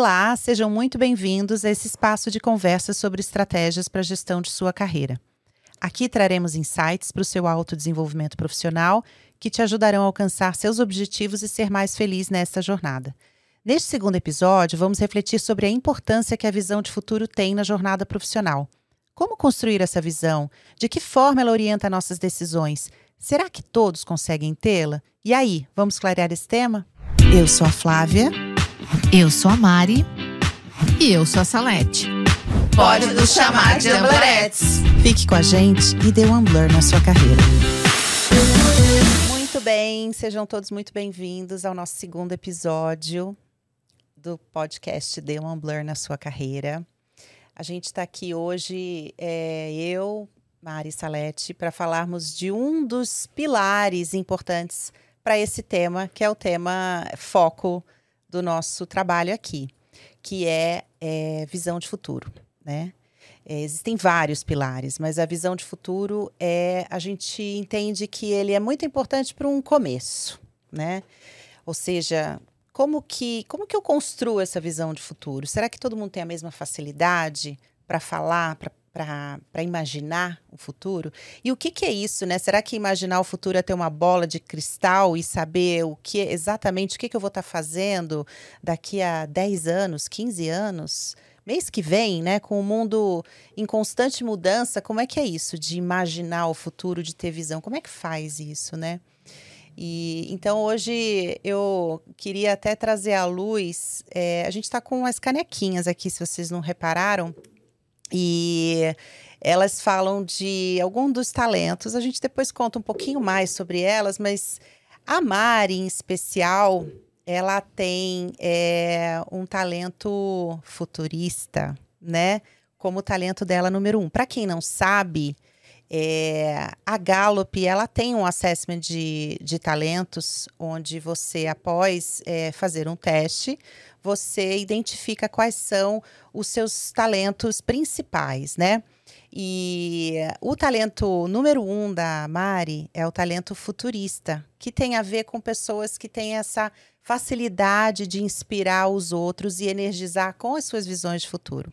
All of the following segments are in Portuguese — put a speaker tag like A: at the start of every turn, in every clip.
A: Olá, sejam muito bem-vindos a esse espaço de conversa sobre estratégias para a gestão de sua carreira. Aqui traremos insights para o seu autodesenvolvimento profissional que te ajudarão a alcançar seus objetivos e ser mais feliz nesta jornada. Neste segundo episódio, vamos refletir sobre a importância que a visão de futuro tem na jornada profissional. Como construir essa visão? De que forma ela orienta nossas decisões? Será que todos conseguem tê-la? E aí, vamos clarear esse tema? Eu sou a Flávia.
B: Eu sou a Mari. E eu sou a Salete.
C: Pode nos chamar de Amblerettes.
A: Fique com a gente e dê um blur na sua carreira. Muito bem, sejam todos muito bem-vindos ao nosso segundo episódio do podcast Dê um Blur na sua carreira. A gente está aqui hoje, é, eu, Mari Salete, para falarmos de um dos pilares importantes para esse tema, que é o tema foco do nosso trabalho aqui, que é, é visão de futuro, né? É, existem vários pilares, mas a visão de futuro é a gente entende que ele é muito importante para um começo, né? Ou seja, como que como que eu construo essa visão de futuro? Será que todo mundo tem a mesma facilidade para falar, para para imaginar o futuro. E o que, que, é isso, né? Será que imaginar o futuro é ter uma bola de cristal e saber o que exatamente o que, que eu vou estar tá fazendo daqui a 10 anos, 15 anos? Mês que vem, né, com o mundo em constante mudança, como é que é isso de imaginar o futuro, de ter visão? Como é que faz isso, né? E então hoje eu queria até trazer à luz. É, a gente está com as canequinhas aqui, se vocês não repararam. E elas falam de algum dos talentos. A gente depois conta um pouquinho mais sobre elas, mas a Mari, em especial, ela tem é, um talento futurista, né? Como o talento dela número um. Para quem não sabe, é, a Gallup ela tem um assessment de, de talentos, onde você, após é, fazer um teste, você identifica quais são os seus talentos principais, né? E o talento número um da Mari é o talento futurista, que tem a ver com pessoas que têm essa facilidade de inspirar os outros e energizar com as suas visões de futuro.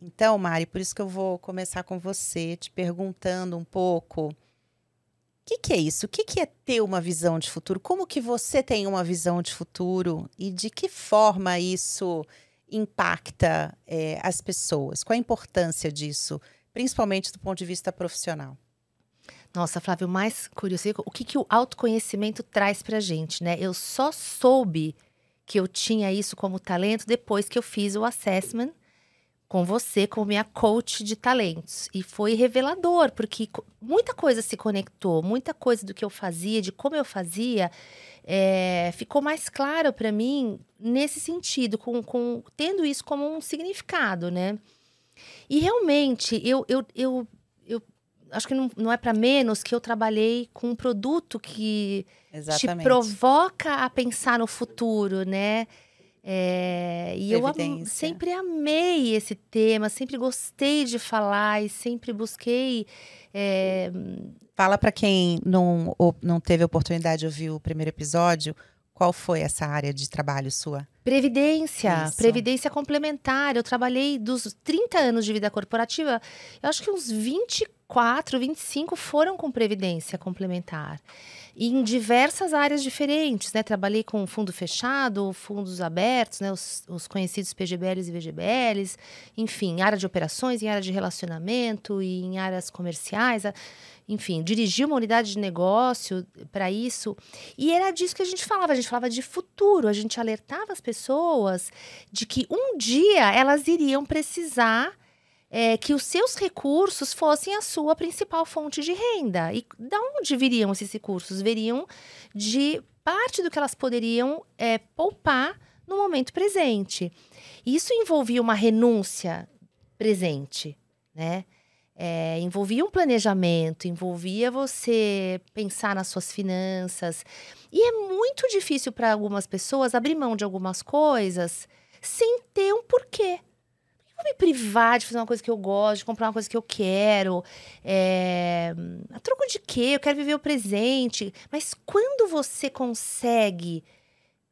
A: Então, Mari, por isso que eu vou começar com você, te perguntando um pouco que, que é isso? O que, que é ter uma visão de futuro? Como que você tem uma visão de futuro e de que forma isso impacta é, as pessoas? Qual a importância disso, principalmente do ponto de vista profissional?
B: Nossa, Flávio, mais curioso, o que, que o autoconhecimento traz pra gente, né? Eu só soube que eu tinha isso como talento depois que eu fiz o assessment com você como minha coach de talentos. E foi revelador, porque muita coisa se conectou, muita coisa do que eu fazia, de como eu fazia, é, ficou mais claro para mim nesse sentido, com, com, tendo isso como um significado, né? E realmente, eu, eu, eu, eu acho que não, não é para menos que eu trabalhei com um produto que Exatamente. te provoca a pensar no futuro, né? É, e eu sempre amei esse tema, sempre gostei de falar e sempre busquei. É...
A: Fala para quem não, não teve oportunidade de ouvir o primeiro episódio, qual foi essa área de trabalho sua?
B: Previdência, Isso. previdência complementar. Eu trabalhei dos 30 anos de vida corporativa, eu acho que uns 24, 25 foram com previdência complementar em diversas áreas diferentes, né? Trabalhei com fundo fechado, fundos abertos, né? Os, os, conhecidos PGBLs e VGBLs, enfim, em área de operações, em área de relacionamento e em áreas comerciais. Enfim, dirigi uma unidade de negócio para isso. E era disso que a gente falava. A gente falava de futuro. A gente alertava as pessoas de que um dia elas iriam precisar é, que os seus recursos fossem a sua principal fonte de renda. E de onde viriam esses recursos? Viriam de parte do que elas poderiam é, poupar no momento presente. Isso envolvia uma renúncia presente, né? É, envolvia um planejamento, envolvia você pensar nas suas finanças. E é muito difícil para algumas pessoas abrir mão de algumas coisas sem ter um porquê vou me privar de fazer uma coisa que eu gosto, de comprar uma coisa que eu quero. É... A troco de quê? Eu quero viver o presente. Mas quando você consegue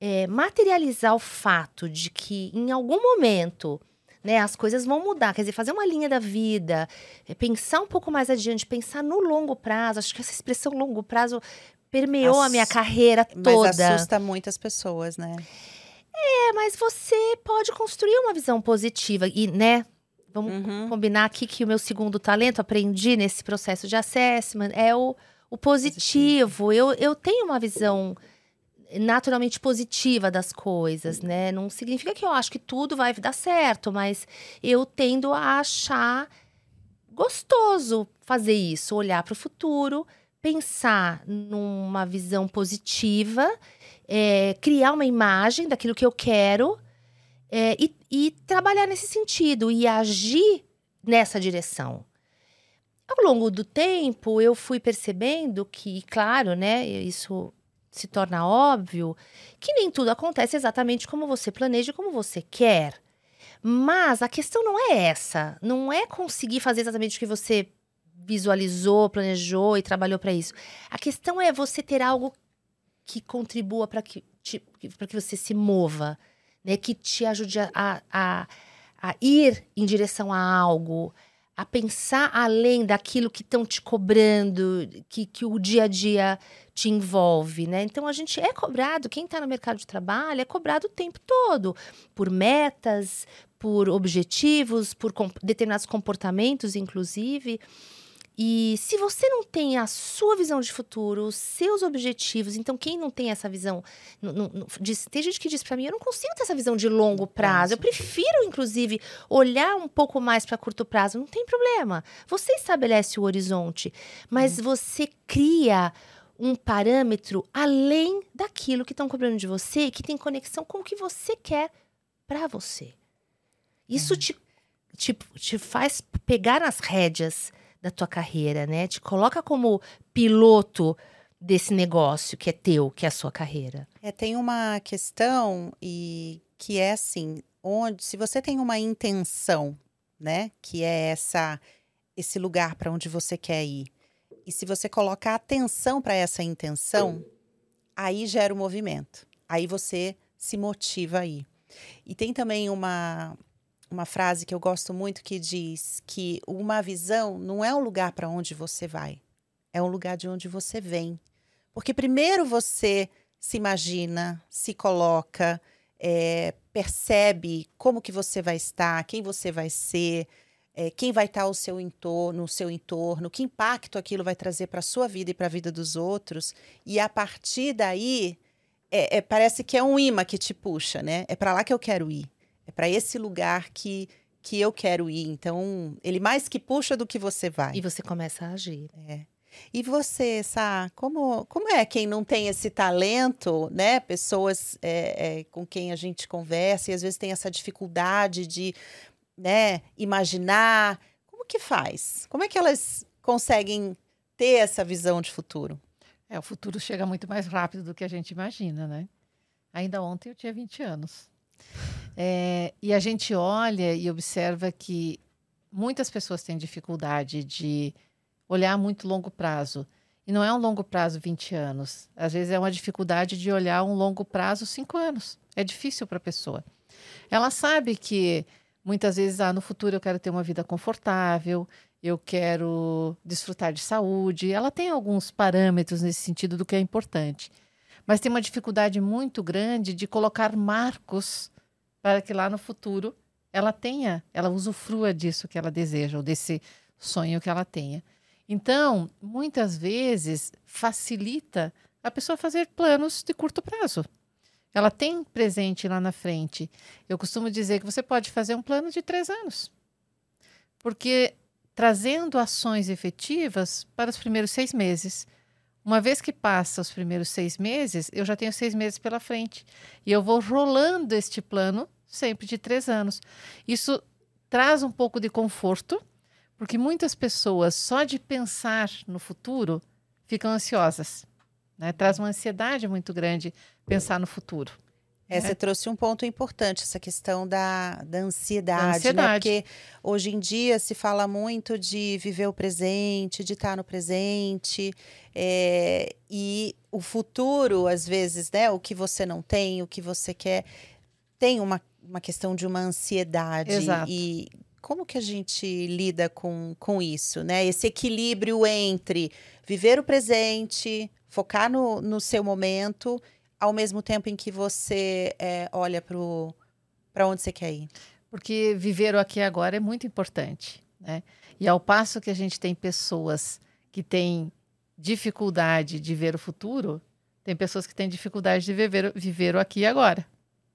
B: é, materializar o fato de que em algum momento né, as coisas vão mudar, quer dizer, fazer uma linha da vida, é, pensar um pouco mais adiante, pensar no longo prazo. Acho que essa expressão longo prazo permeou Ass... a minha carreira toda.
A: Mas assusta muitas pessoas, né?
B: É, mas você pode construir uma visão positiva e, né? Vamos uhum. combinar aqui que o meu segundo talento, aprendi nesse processo de assessment, é o, o positivo. positivo. Eu, eu tenho uma visão naturalmente positiva das coisas, né? Não significa que eu acho que tudo vai dar certo, mas eu tendo a achar gostoso fazer isso, olhar para o futuro, pensar numa visão positiva, é, criar uma imagem daquilo que eu quero é, e, e trabalhar nesse sentido e agir nessa direção. Ao longo do tempo, eu fui percebendo que, claro, né, isso se torna óbvio, que nem tudo acontece exatamente como você planeja e como você quer. Mas a questão não é essa, não é conseguir fazer exatamente o que você visualizou, planejou e trabalhou para isso. A questão é você ter algo que contribua para que, para que você se mova, né? que te ajude a, a, a ir em direção a algo, a pensar além daquilo que estão te cobrando, que, que o dia a dia te envolve, né? Então a gente é cobrado, quem está no mercado de trabalho é cobrado o tempo todo por metas, por objetivos, por com, determinados comportamentos, inclusive. E se você não tem a sua visão de futuro, os seus objetivos, então quem não tem essa visão, não, não, diz, tem gente que diz para mim, eu não consigo ter essa visão de longo prazo. Eu prefiro, inclusive, olhar um pouco mais para curto prazo. Não tem problema. Você estabelece o horizonte, mas uhum. você cria um parâmetro além daquilo que estão cobrando de você, que tem conexão com o que você quer para você. Isso uhum. te, te, te faz pegar as rédeas da tua carreira, né? Te coloca como piloto desse negócio que é teu, que é a sua carreira.
A: É, tem uma questão e que é assim, onde se você tem uma intenção, né, que é essa esse lugar para onde você quer ir. E se você colocar atenção para essa intenção, aí gera o movimento. Aí você se motiva aí. E tem também uma uma frase que eu gosto muito que diz que uma visão não é um lugar para onde você vai, é um lugar de onde você vem. Porque primeiro você se imagina, se coloca, é, percebe como que você vai estar, quem você vai ser, é, quem vai estar ao seu entorno, no seu entorno, que impacto aquilo vai trazer para a sua vida e para a vida dos outros. E a partir daí, é, é, parece que é um imã que te puxa, né? É para lá que eu quero ir. É para esse lugar que, que eu quero ir. Então, ele mais que puxa do que você vai.
B: E você começa a agir.
A: É. E você, Sá, como, como é quem não tem esse talento, né? Pessoas é, é, com quem a gente conversa e às vezes tem essa dificuldade de né, imaginar. Como que faz? Como é que elas conseguem ter essa visão de futuro?
D: É, o futuro chega muito mais rápido do que a gente imagina, né? Ainda ontem eu tinha 20 anos. É, e a gente olha e observa que muitas pessoas têm dificuldade de olhar muito longo prazo. E não é um longo prazo 20 anos. Às vezes é uma dificuldade de olhar um longo prazo 5 anos. É difícil para a pessoa. Ela sabe que muitas vezes, ah, no futuro eu quero ter uma vida confortável, eu quero desfrutar de saúde. Ela tem alguns parâmetros nesse sentido do que é importante. Mas tem uma dificuldade muito grande de colocar marcos para que lá no futuro ela tenha, ela usufrua disso que ela deseja, ou desse sonho que ela tenha. Então, muitas vezes, facilita a pessoa fazer planos de curto prazo. Ela tem presente lá na frente. Eu costumo dizer que você pode fazer um plano de três anos. Porque trazendo ações efetivas para os primeiros seis meses. Uma vez que passa os primeiros seis meses, eu já tenho seis meses pela frente. E eu vou rolando este plano sempre de três anos. Isso traz um pouco de conforto, porque muitas pessoas, só de pensar no futuro, ficam ansiosas. Né? Traz uma ansiedade muito grande pensar no futuro.
A: É, você trouxe um ponto importante, essa questão da, da ansiedade,
D: Da ansiedade.
A: né? Porque hoje em dia se fala muito de viver o presente, de estar no presente. é, e o futuro, às vezes, né? O que você não tem, o que você quer, tem uma, uma questão de uma ansiedade.
D: Exato.
A: E como que a gente lida com, com isso, né? Esse equilíbrio entre viver o presente, focar no, no seu momento, ao mesmo tempo em que você é, olha para onde você quer ir.
D: Porque viver o aqui e agora é muito importante, né? E ao passo que a gente tem pessoas que têm dificuldade de ver o futuro, tem pessoas que têm dificuldade de viver, viver o aqui e agora.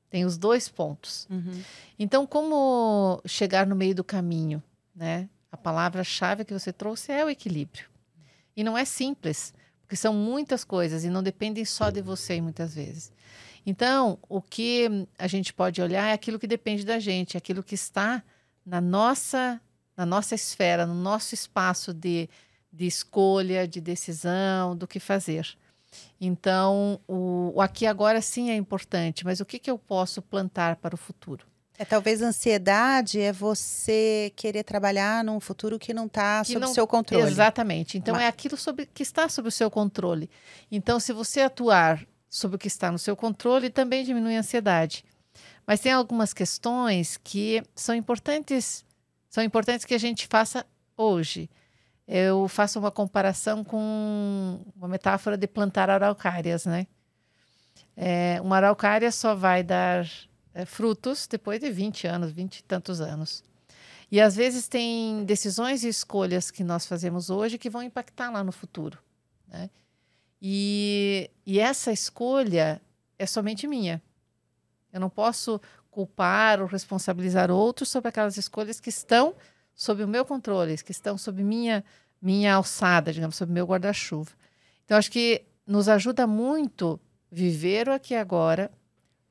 D: Tem os dois pontos. Então, como chegar no meio do caminho, né? A palavra-chave que você trouxe é o equilíbrio. E não é simples, porque são muitas coisas e não dependem só de você muitas vezes. Então, o que a gente pode olhar é aquilo que depende da gente, aquilo que está na nossa, na nossa esfera, no nosso espaço de, de escolha, de decisão, do que fazer. Então, o, o aqui agora sim é importante, mas o que, que eu posso plantar para o futuro?
A: É, talvez ansiedade é você querer trabalhar num futuro que não está sob
D: não-
A: seu controle.
D: Exatamente. Então
A: Mas-
D: é aquilo sobre, que está sob o seu controle. Então, se você atuar sobre o que está no seu controle, também diminui a ansiedade. Mas tem algumas questões que são importantes, são importantes que a gente faça hoje. Eu faço uma comparação com uma metáfora de plantar araucárias, né? É, uma araucária só vai dar é, frutos depois de 20 anos, 20 e tantos anos. E às vezes tem decisões e escolhas que nós fazemos hoje que vão impactar lá no futuro. Né? E, e essa escolha é somente minha. Eu não posso culpar ou responsabilizar outros sobre aquelas escolhas que estão sob o meu controle, que estão sob minha, minha alçada, digamos, sob meu guarda-chuva. Então, acho que nos ajuda muito viver o aqui e agora,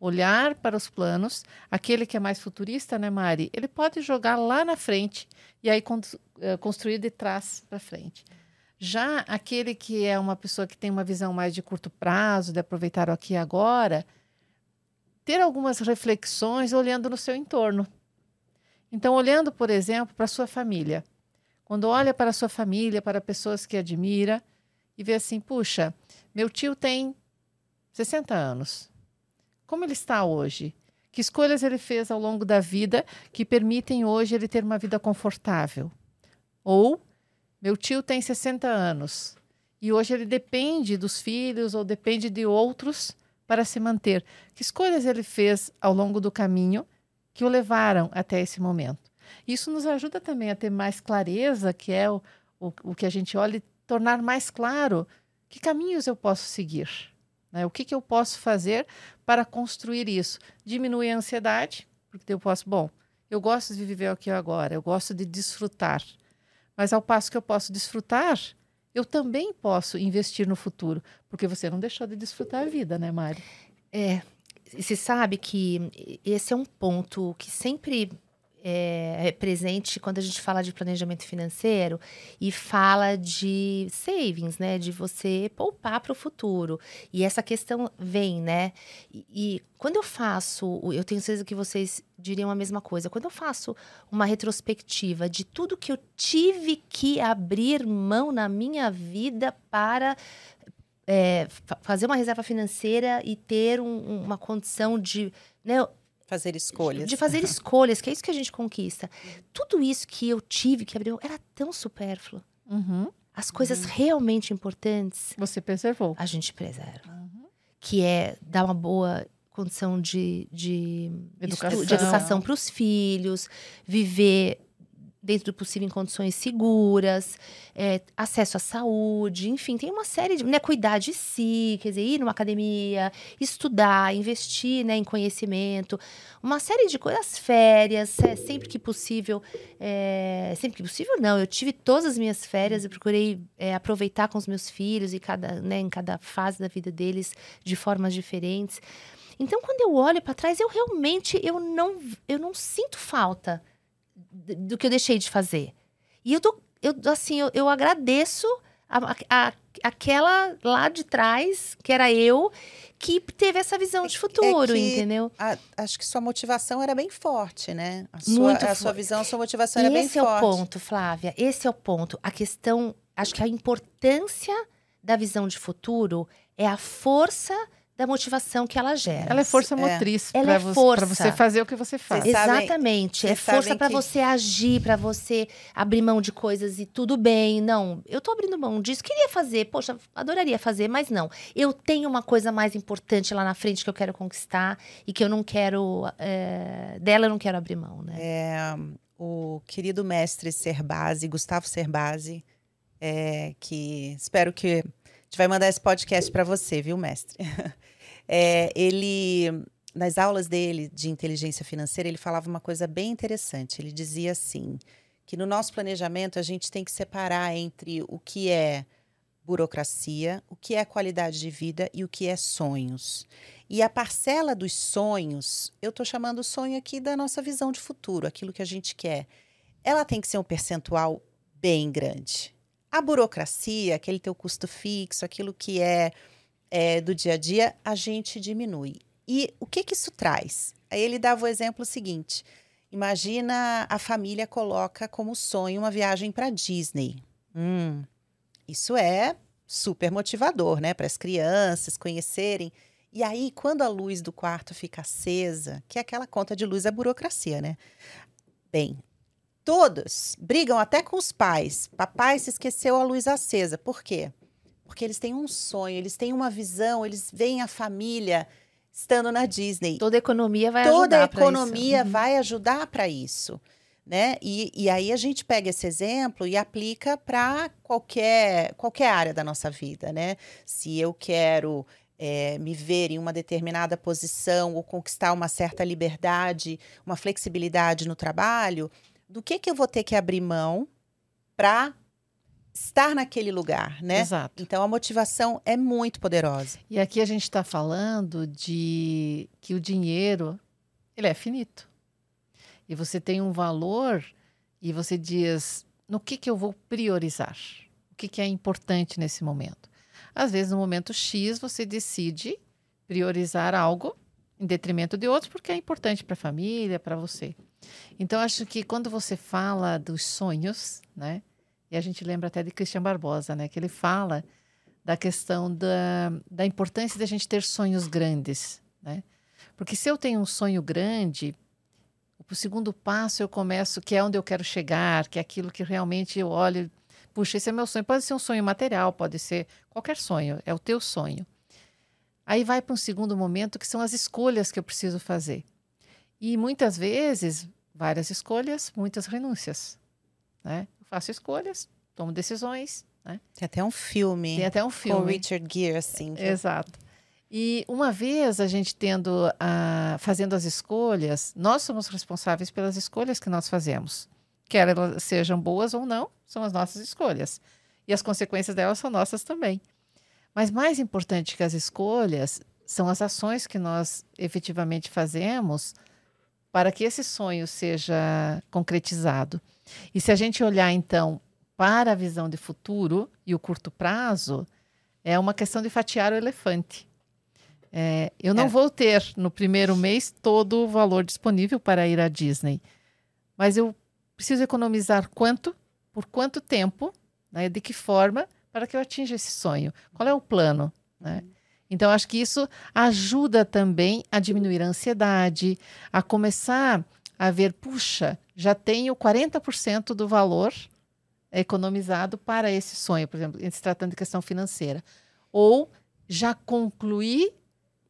D: olhar para os planos. Aquele que é mais futurista, né, Mari? Ele pode jogar lá na frente e aí eh, construir de trás para frente. Já aquele que é uma pessoa que tem uma visão mais de curto prazo, de aproveitar o aqui e agora, ter algumas reflexões olhando no seu entorno. Então, olhando, por exemplo, para sua família. Quando olha para sua família, para pessoas que admira, e vê assim: puxa, meu tio tem 60 anos. Como ele está hoje? Que escolhas ele fez ao longo da vida que permitem hoje ele ter uma vida confortável? Ou meu tio tem 60 anos e hoje ele depende dos filhos ou depende de outros para se manter. Que escolhas ele fez ao longo do caminho que o levaram até esse momento? Isso nos ajuda também a ter mais clareza, que é o, o, o que a gente olha, e tornar mais claro que caminhos eu posso seguir. Né? O que, que eu posso fazer para construir isso? Diminui a ansiedade, porque eu posso, bom, eu gosto de viver aqui agora, eu gosto de desfrutar. Mas ao passo que eu posso desfrutar, eu também posso investir no futuro, porque você não deixou de desfrutar a vida, né, Mari?
B: É, você sabe que esse é um ponto que sempre é, é presente quando a gente fala de planejamento financeiro e fala de savings, né? De você poupar para o futuro. E essa questão vem, né? E, e quando eu faço, eu tenho certeza que vocês diriam a mesma coisa. Quando eu faço uma retrospectiva de tudo que eu tive que abrir mão na minha vida para é, fa- fazer uma reserva financeira e ter um- uma condição de, né,
A: Fazer escolhas.
B: de fazer escolhas, que é isso que a gente conquista. Tudo isso que eu tive que abrir mão era tão supérfluo.
D: Uhum.
B: As coisas realmente importantes
D: Você preservou.
B: a gente preserva. Que é dar uma boa condição de, de
D: Educação.
B: estu- de educação para os filhos, viver dentro do possível em condições seguras, é, acesso à saúde, enfim, tem uma série de. Né, cuidar de si, quer dizer, ir numa academia, estudar, investir né, em conhecimento, uma série de coisas, férias, é, sempre que possível. é, sempre que possível, não. Eu tive todas as minhas férias, eu procurei é, aproveitar com os meus filhos e cada, né, em cada fase da vida deles de formas diferentes. Então, quando eu olho para trás, eu realmente eu não, eu não sinto falta do que eu deixei de fazer. E eu, dou, eu assim, eu, eu agradeço a, a, aquela lá de trás, que era eu, que teve essa visão de é futuro, é entendeu?
A: A, acho que sua motivação era bem forte, né? A sua, Muito a sua visão, a sua motivação era
B: bem
A: forte. Esse é
B: o ponto, Flávia. Esse é o ponto. A questão, acho que a importância da visão de futuro é a força da motivação que ela gera.
D: Ela é força é. motriz é. para é você, você, fazer o que você faz.
B: Exatamente. é força para que... você agir, para você abrir mão de coisas e tudo bem. Não, eu tô abrindo mão disso. Queria fazer, poxa, adoraria fazer, mas não. Eu tenho uma coisa mais importante lá na frente que eu quero conquistar e que eu não quero. É, dela eu não quero abrir mão, né?
A: É, o querido mestre Serbase, Gustavo Serbase, é, que espero que. A gente vai mandar esse podcast para você, viu, mestre? É, ele, nas aulas dele de inteligência financeira, ele falava uma coisa bem interessante. Ele dizia assim: que no nosso planejamento a gente tem que separar entre o que é burocracia, o que é qualidade de vida e o que é sonhos. E a parcela dos sonhos, eu estou chamando sonho aqui da nossa visão de futuro, aquilo que a gente quer. Ela tem que ser um percentual bem grande. A burocracia, aquele teu custo fixo, aquilo que é é, do dia a dia, a gente diminui. E o que, que isso traz? Aí ele dava o exemplo seguinte: imagina a família coloca como sonho uma viagem para Disney. Hum, isso é super motivador, né? Para as crianças conhecerem. E aí, quando a luz do quarto fica acesa, que é aquela conta de luz é burocracia, né? Bem, todos brigam até com os pais. Papai se esqueceu a luz acesa. Por quê? Porque eles têm um sonho, eles têm uma visão, eles veem a família estando na Disney.
B: Toda a economia vai
A: Toda
B: ajudar
A: Toda a economia uhum. vai ajudar para isso. Né? E, e aí a gente pega esse exemplo e aplica para qualquer, qualquer área da nossa vida, né? Se eu quero é, me ver em uma determinada posição ou conquistar uma certa liberdade, uma flexibilidade no trabalho, do que, que eu vou ter que abrir mão para estar naquele lugar, né?
D: Exato.
A: Então a motivação é muito poderosa.
D: E aqui a gente está falando de que o dinheiro ele é finito. E você tem um valor e você diz no que, que eu vou priorizar, o que, que é importante nesse momento. Às vezes, no momento X, você decide priorizar algo em detrimento de outros porque é importante para a família, para você. Então, acho que quando você fala dos sonhos, né? E a gente lembra até de Christian Barbosa, né? Que ele fala da questão da, da importância da gente ter sonhos grandes, né? Porque se eu tenho um sonho grande, o segundo passo eu começo, que é onde eu quero chegar, que é aquilo que realmente eu olho, puxa, esse é meu sonho. Pode ser um sonho material, pode ser qualquer sonho, é o teu sonho. Aí vai para um segundo momento, que são as escolhas que eu preciso fazer. E muitas vezes, várias escolhas, muitas renúncias. Né? Faço escolhas, tomo decisões. Né?
A: Tem até um filme.
D: Tem até um filme.
A: Com Richard Gere, assim.
D: Que... Exato. E uma vez a gente tendo, a, fazendo as escolhas, nós somos responsáveis pelas escolhas que nós fazemos. Quer elas sejam boas ou não, são as nossas escolhas. E as consequências delas são nossas também. Mas mais importante que as escolhas são as ações que nós efetivamente fazemos para que esse sonho seja concretizado. E se a gente olhar, então, para a visão de futuro e o curto prazo, é uma questão de fatiar o elefante. É, eu não é. vou ter no primeiro mês todo o valor disponível para ir à Disney, mas eu preciso economizar quanto, por quanto tempo, né, de que forma, para que eu atinja esse sonho. Qual é o plano? Né? Então, acho que isso ajuda também a diminuir a ansiedade, a começar a ver, puxa, já tenho 40% do valor economizado para esse sonho, por exemplo, se tratando de questão financeira. Ou já concluí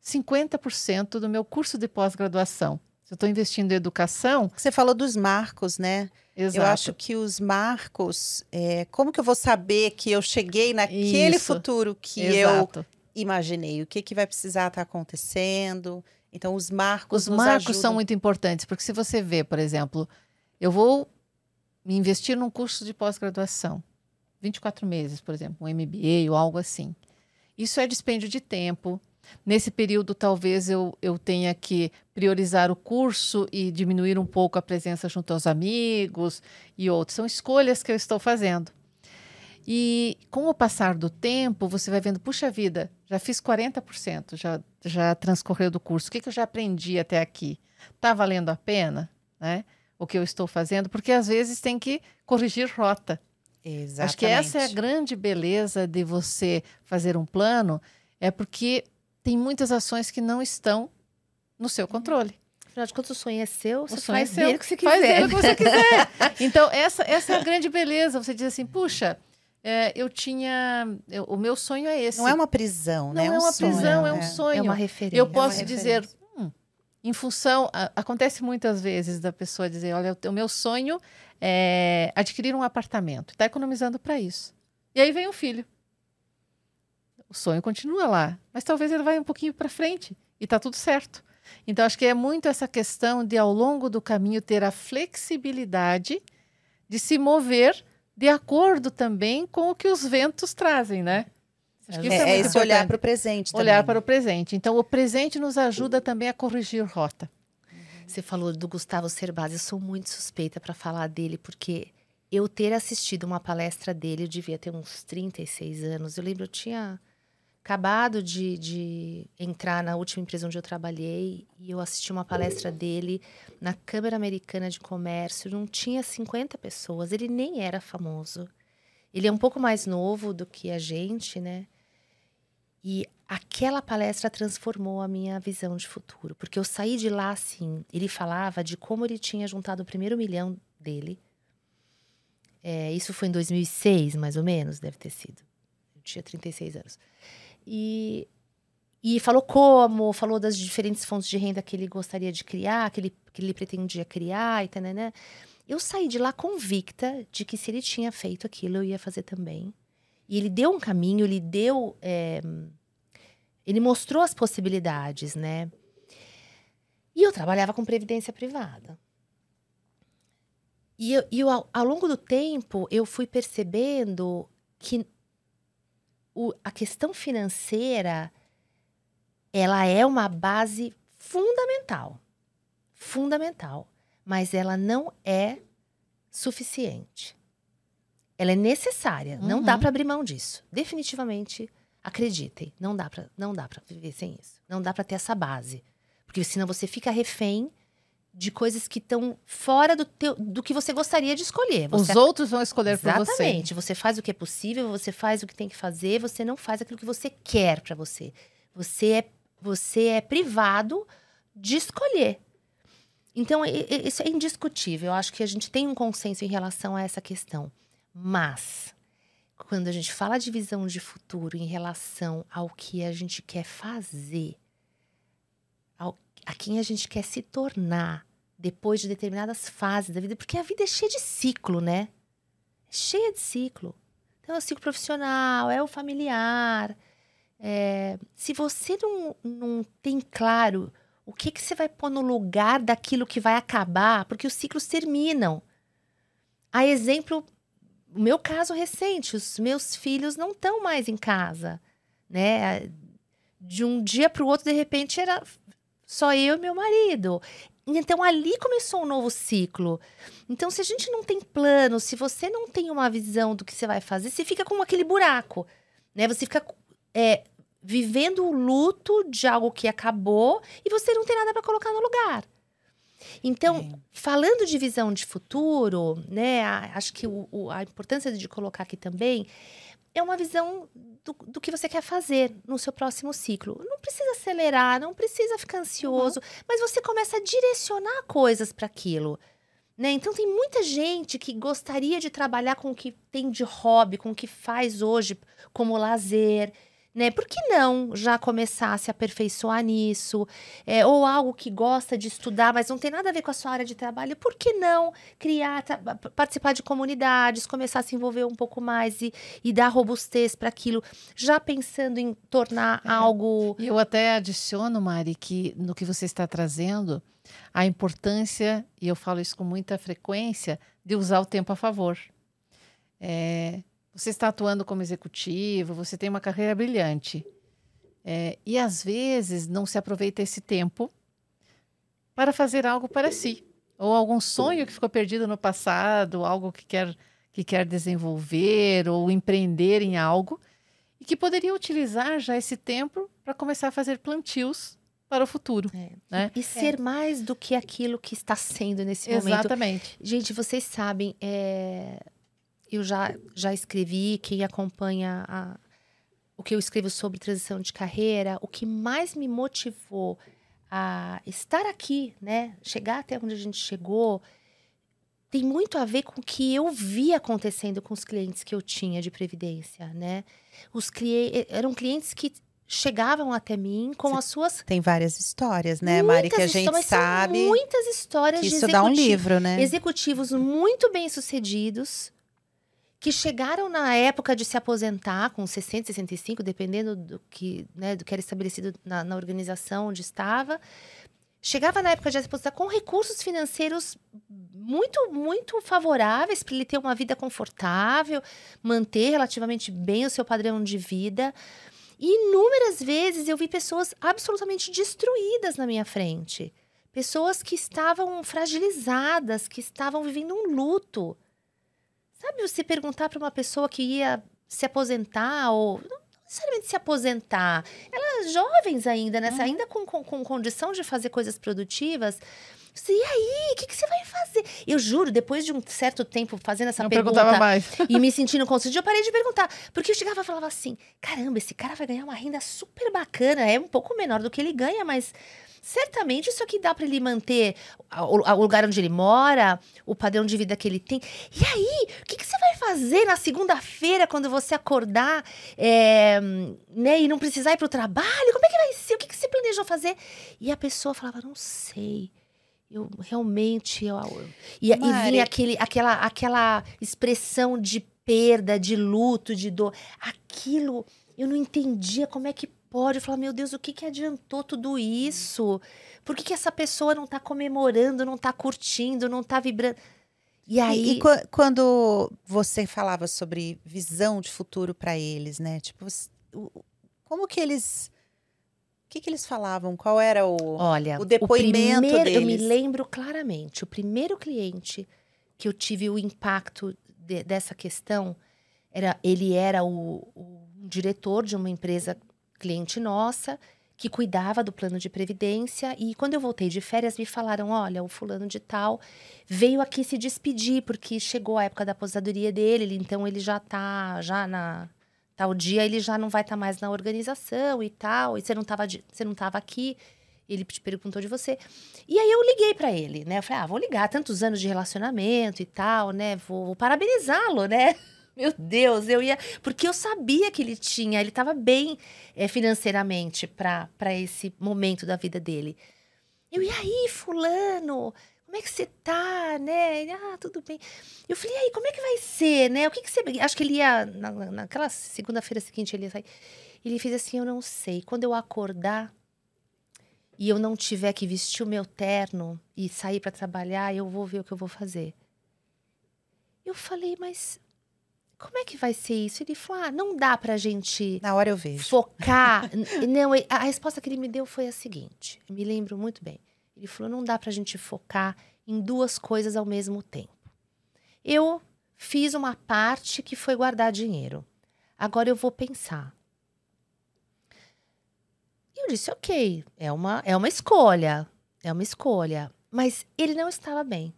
D: 50% do meu curso de pós-graduação. Se eu estou investindo em educação.
A: Você falou dos marcos, né?
D: Exato.
A: Eu acho que os marcos. É, como que eu vou saber que eu cheguei naquele Isso. futuro que Exato. eu imaginei? O que, que vai precisar estar tá acontecendo? Então, os marcos.
D: Os marcos ajudam. são muito importantes, porque se você vê, por exemplo, eu vou me investir num curso de pós-graduação, 24 meses, por exemplo, um MBA ou algo assim. Isso é dispêndio de tempo. Nesse período, talvez eu, eu tenha que priorizar o curso e diminuir um pouco a presença junto aos amigos e outros. São escolhas que eu estou fazendo. E com o passar do tempo, você vai vendo, puxa vida, já fiz 40%, já, já transcorreu do curso. O que, que eu já aprendi até aqui? Está valendo a pena né, o que eu estou fazendo? Porque às vezes tem que corrigir rota.
A: Exatamente.
D: Acho que essa é a grande beleza de você fazer um plano, é porque tem muitas ações que não estão no seu controle.
B: Afinal de contas, o sonho é seu, você
D: sonho é
B: faz é dele o que você quiser.
D: Faz dele o que você quiser. então, essa, essa é a grande beleza. Você diz assim, puxa, é, eu tinha. Eu, o meu sonho é esse.
A: Não é uma prisão,
D: não
A: né?
D: Não é uma sonho, prisão, é um sonho.
B: É uma referência.
D: Eu posso é dizer, hum, em função. A, acontece muitas vezes da pessoa dizer: olha, o meu sonho é adquirir um apartamento. Está economizando para isso. E aí vem o filho. O sonho continua lá, mas talvez ele vá um pouquinho para frente e está tudo certo. Então, acho que é muito essa questão de, ao longo do caminho, ter a flexibilidade de se mover de acordo também com o que os ventos trazem, né?
A: Acho que é, isso é, é esse olhar para o presente.
D: Também. Olhar para o presente. Então, o presente nos ajuda também a corrigir rota.
B: Você falou do Gustavo Cerbasi, eu sou muito suspeita para falar dele, porque eu ter assistido uma palestra dele, eu devia ter uns 36 anos. Eu lembro, eu tinha acabado de, de, entrar na última empresa onde eu trabalhei e eu assisti uma palestra dele na Câmara Americana de Comércio. Não tinha 50 pessoas, ele nem era famoso. Ele é um pouco mais novo do que a gente, né? E aquela palestra transformou a minha visão de futuro, porque eu saí de lá assim. Ele falava de como ele tinha juntado o primeiro milhão dele. É, isso foi em 2006, mais ou menos, deve ter sido. Eu tinha 36 anos. E, e falou como, falou das diferentes fontes de renda que ele gostaria de criar, que ele, que ele pretendia criar e tal, né? Eu saí de lá convicta de que se ele tinha feito aquilo, eu ia fazer também. E ele deu um caminho, ele deu. É, ele mostrou as possibilidades, né? E eu trabalhava com previdência privada. E, eu, e eu, ao, ao longo do tempo, eu fui percebendo que o, a questão financeira ela é uma base fundamental. Fundamental. Mas ela não é suficiente. Ela é necessária. Uhum. Não dá uhum. para abrir mão disso. Definitivamente, acreditem. Não dá para não dá para viver sem isso. Não dá para ter essa base. Porque senão você fica refém de coisas que estão fora do, teu, do que você gostaria de escolher. Você
D: Os outros vão escolher
B: por
D: você.
B: Exatamente. Você faz o que é possível, você faz o que tem que fazer, você não faz aquilo que você quer para você. Você é, você é privado de escolher. Então, isso é indiscutível. Eu acho que a gente tem um consenso em relação a essa questão. Mas, quando a gente fala de visão de futuro em relação ao que a gente quer fazer, ao, a quem a gente quer se tornar, depois de determinadas fases da vida, porque a vida é cheia de ciclo, né? É cheia de ciclo. Então, é o ciclo profissional, é o familiar. É, se você não, não tem claro o que, que você vai pôr no lugar daquilo que vai acabar, porque os ciclos terminam. A exemplo, o meu caso recente, os meus filhos não estão mais em casa, né? De um dia para o outro, de repente, era só eu e meu marido. Então ali começou um novo ciclo. Então, se a gente não tem plano, se você não tem uma visão do que você vai fazer, você fica com aquele buraco, né? Você fica é, vivendo o luto de algo que acabou e você não tem nada para colocar no lugar. Então, é. falando de visão de futuro, né? Acho que o, o, a importância de colocar aqui também é uma visão do, do, que você quer fazer no seu próximo ciclo. Não precisa acelerar, não precisa ficar ansioso, uhum. mas você começa a direcionar coisas para aquilo. Né? Então, tem muita gente que gostaria de trabalhar com o que tem de hobby, com o que faz hoje como lazer né? Por que não já começar a se aperfeiçoar nisso? É, ou algo que gosta de estudar, mas não tem nada a ver com a sua área de trabalho, por que não criar, participar de comunidades, começar a se envolver um pouco mais e, e dar robustez para aquilo, já pensando em tornar é. algo.
D: Eu até adiciono, Mari, que no que você está trazendo, a importância, e eu falo isso com muita frequência, de usar o tempo a favor. É, você está atuando como executivo, você tem uma carreira brilhante. É, e às vezes não se aproveita esse tempo para fazer algo para si. Ou algum sonho que ficou perdido no passado, algo que quer, que quer desenvolver ou empreender em algo e que poderia utilizar já esse tempo para começar a fazer plantios para o futuro. É. Né?
B: E ser é. mais do que aquilo que está sendo nesse
D: momento. Exatamente.
B: Gente, vocês sabem, é... eu já, já escrevi, quem acompanha a... o que eu escrevo sobre transição de carreira, o que mais me motivou a estar aqui, né? Chegar até onde a gente chegou, tem muito a ver com o que eu vi acontecendo com os clientes que eu tinha de previdência, né? Os clientes eram clientes que chegavam até mim com Você as suas.
A: Tem várias histórias, né, Mari? Que a gente sabe.
B: muitas histórias
A: que
B: isso
A: dá um livro, né?
B: Executivos muito bem sucedidos que chegaram na época de se aposentar com 60, 65, dependendo do que, né, do que era estabelecido na, na organização onde estava. Chegava na época de se aposentar com recursos financeiros muito, muito favoráveis para ele ter uma vida confortável, manter relativamente bem o seu padrão de vida. E inúmeras vezes eu vi pessoas absolutamente destruídas na minha frente. Pessoas que estavam fragilizadas, que estavam vivendo um luto. Sabe você perguntar para uma pessoa que ia se aposentar ou não necessariamente se aposentar, elas jovens ainda, nessa, ainda com, com, com condição de fazer coisas produtivas, e aí, o que, que, você vai fazer? Eu juro, depois de um certo tempo fazendo essa
D: não
B: pergunta
D: mais.
B: e me sentindo constrangida, eu parei de perguntar. Porque eu chegava e falava assim: caramba, esse cara vai ganhar uma renda super bacana. É um pouco menor do que ele ganha, mas certamente isso aqui dá para ele manter o, o, lugar onde ele mora, o padrão de vida que ele tem. E aí, o que, que você vai fazer na segunda-feira quando você acordar é, né, e não precisar ir para o trabalho? Como é que vai ser? O que, que você planejou fazer? E a pessoa falava, não sei eu realmente eu, e, e vinha aquele, aquela, aquela expressão de perda, de luto, de dor. Aquilo eu não entendia como é que pode. Eu falava, meu Deus, o que, que adiantou tudo isso? Por que, que essa pessoa não está comemorando, não está curtindo, não está vibrando?
A: E aí. E, e, quando você falava sobre visão de futuro para eles, né? Tipo, como que eles o que, que eles falavam? Qual era o,
B: Olha,
A: o depoimento
B: o primeiro,
A: deles?
B: Eu me lembro claramente. O primeiro cliente que eu tive o impacto de, dessa questão era ele era o, o diretor de uma empresa cliente nossa que cuidava do plano de previdência e quando eu voltei de férias me falaram, olha, o fulano de tal veio aqui se despedir porque chegou a época da aposentadoria dele, então ele já tá já na Tal dia ele já não vai estar tá mais na organização e tal, e você não estava você não tava aqui. Ele te perguntou de você. E aí eu liguei para ele, né? Eu falei: "Ah, vou ligar, tantos anos de relacionamento e tal, né? Vou, vou parabenizá-lo, né?" Meu Deus, eu ia. Porque eu sabia que ele tinha, ele estava bem é, financeiramente para esse momento da vida dele. Eu, e aí, Fulano? Como é que você tá, né? Ele, ah, tudo bem. Eu falei, e aí, como é que vai ser, né? O que que você... Acho que ele ia, na, naquela segunda-feira seguinte, ele ia sair. Ele fez assim, eu não sei. Quando eu acordar e eu não tiver que vestir o meu terno e sair para trabalhar, eu vou ver o que eu vou fazer. Eu falei, mas como é que vai ser isso? Ele falou: ah, não dá pra gente.
A: Na hora eu vejo.
B: Focar. não, a resposta que ele me deu foi a seguinte: eu me lembro muito bem. Ele falou: não dá para a gente focar em duas coisas ao mesmo tempo. Eu fiz uma parte que foi guardar dinheiro. Agora eu vou pensar. E eu disse: ok, é uma, é uma escolha. É uma escolha. Mas ele não estava bem.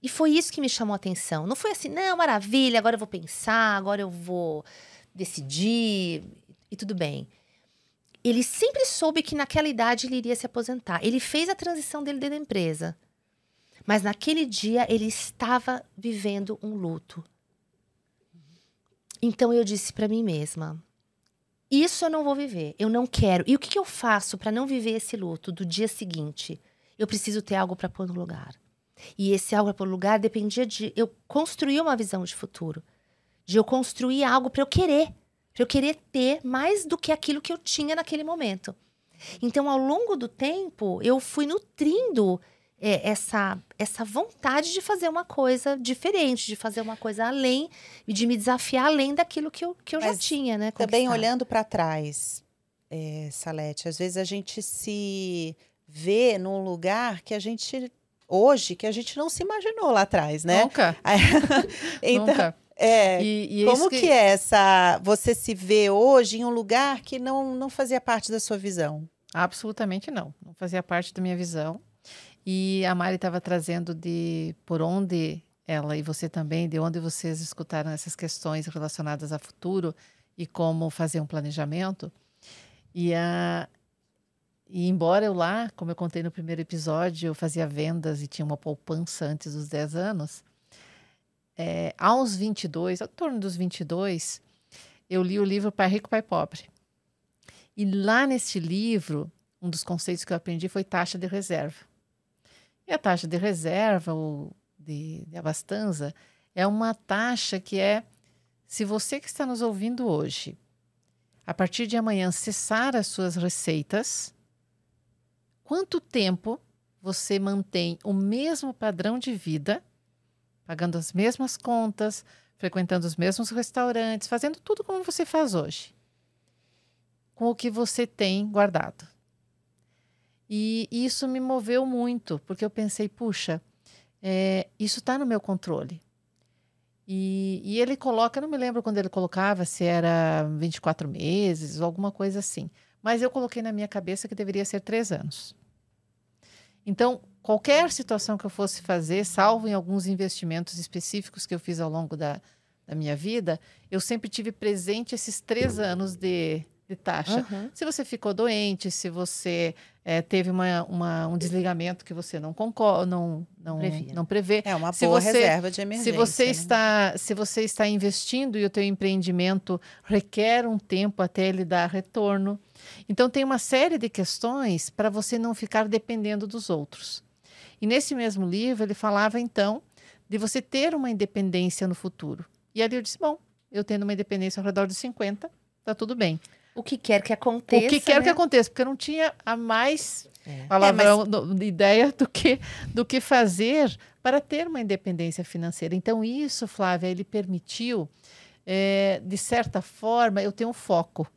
B: E foi isso que me chamou a atenção. Não foi assim, não, maravilha, agora eu vou pensar, agora eu vou decidir e tudo bem ele sempre soube que naquela idade ele iria se aposentar. Ele fez a transição dele dentro da empresa. Mas naquele dia ele estava vivendo um luto. Então eu disse para mim mesma: isso eu não vou viver, eu não quero. E o que, que eu faço para não viver esse luto do dia seguinte? Eu preciso ter algo para pôr no lugar. E esse algo para pôr no lugar dependia de eu construir uma visão de futuro, de eu construir algo para eu querer para eu querer ter mais do que aquilo que eu tinha naquele momento. Então, ao longo do tempo, eu fui nutrindo é, essa, essa vontade de fazer uma coisa diferente, de fazer uma coisa além, e de me desafiar além daquilo que eu, que eu já tinha, né?
A: Também olhando para trás, é, Salete, às vezes a gente se vê num lugar que a gente hoje que a gente não se imaginou lá atrás, né?
D: Nunca.
A: então, Nunca. É, e, e como que... que... é essa. Você se vê hoje em um lugar que não, não fazia parte da sua visão?
D: Absolutamente não. Não fazia parte da minha visão. E a Mari estava trazendo de por onde ela e você também, de onde vocês escutaram essas questões relacionadas a futuro e como fazer um planejamento. E, a, e embora eu lá, como eu contei no primeiro episódio, eu fazia vendas e tinha uma poupança antes dos 10 anos, é, aos 22, ao torno dos 22, eu li o livro Pai Rico, Pai Pobre. E lá nesse livro, um dos conceitos que eu aprendi foi taxa de reserva. E a taxa de reserva, ou de, de abastanza, é uma taxa que é, se você que está nos ouvindo hoje, a partir de amanhã cessar as suas receitas, quanto tempo você mantém o mesmo padrão de vida pagando as mesmas contas, frequentando os mesmos restaurantes, fazendo tudo como você faz hoje, com o que você tem guardado. E isso me moveu muito, porque eu pensei, puxa, é, isso está no meu controle. E, e, ele coloca, não me lembro quando ele colocava, se era 24 meses ou alguma coisa assim. Mas eu coloquei na minha cabeça que deveria ser três anos. Então, qualquer situação que eu fosse fazer, salvo em alguns investimentos específicos que eu fiz ao longo da, da minha vida, eu sempre tive presente esses três anos de, de taxa. Uhum. Se você ficou doente, se você é, teve uma, uma, um desligamento que você não concorda, não, não, não prevê.
A: É uma se boa você, reserva de emergência.
D: Se você,
A: né?
D: está, se você está investindo e o teu empreendimento requer um tempo até ele dar retorno, então, tem uma série de questões para você não ficar dependendo dos outros. E nesse mesmo livro, ele falava, então, de você ter uma independência no futuro. E ali eu disse: bom, eu tendo uma independência ao redor dos 50, tá tudo bem.
B: O que quer que aconteça.
D: O que quer né? que aconteça, porque eu não tinha a mais é. palavrão, é, mas... ideia do que, do que fazer para ter uma independência financeira. Então, isso, Flávia, ele permitiu, é, de certa forma, eu ter um foco.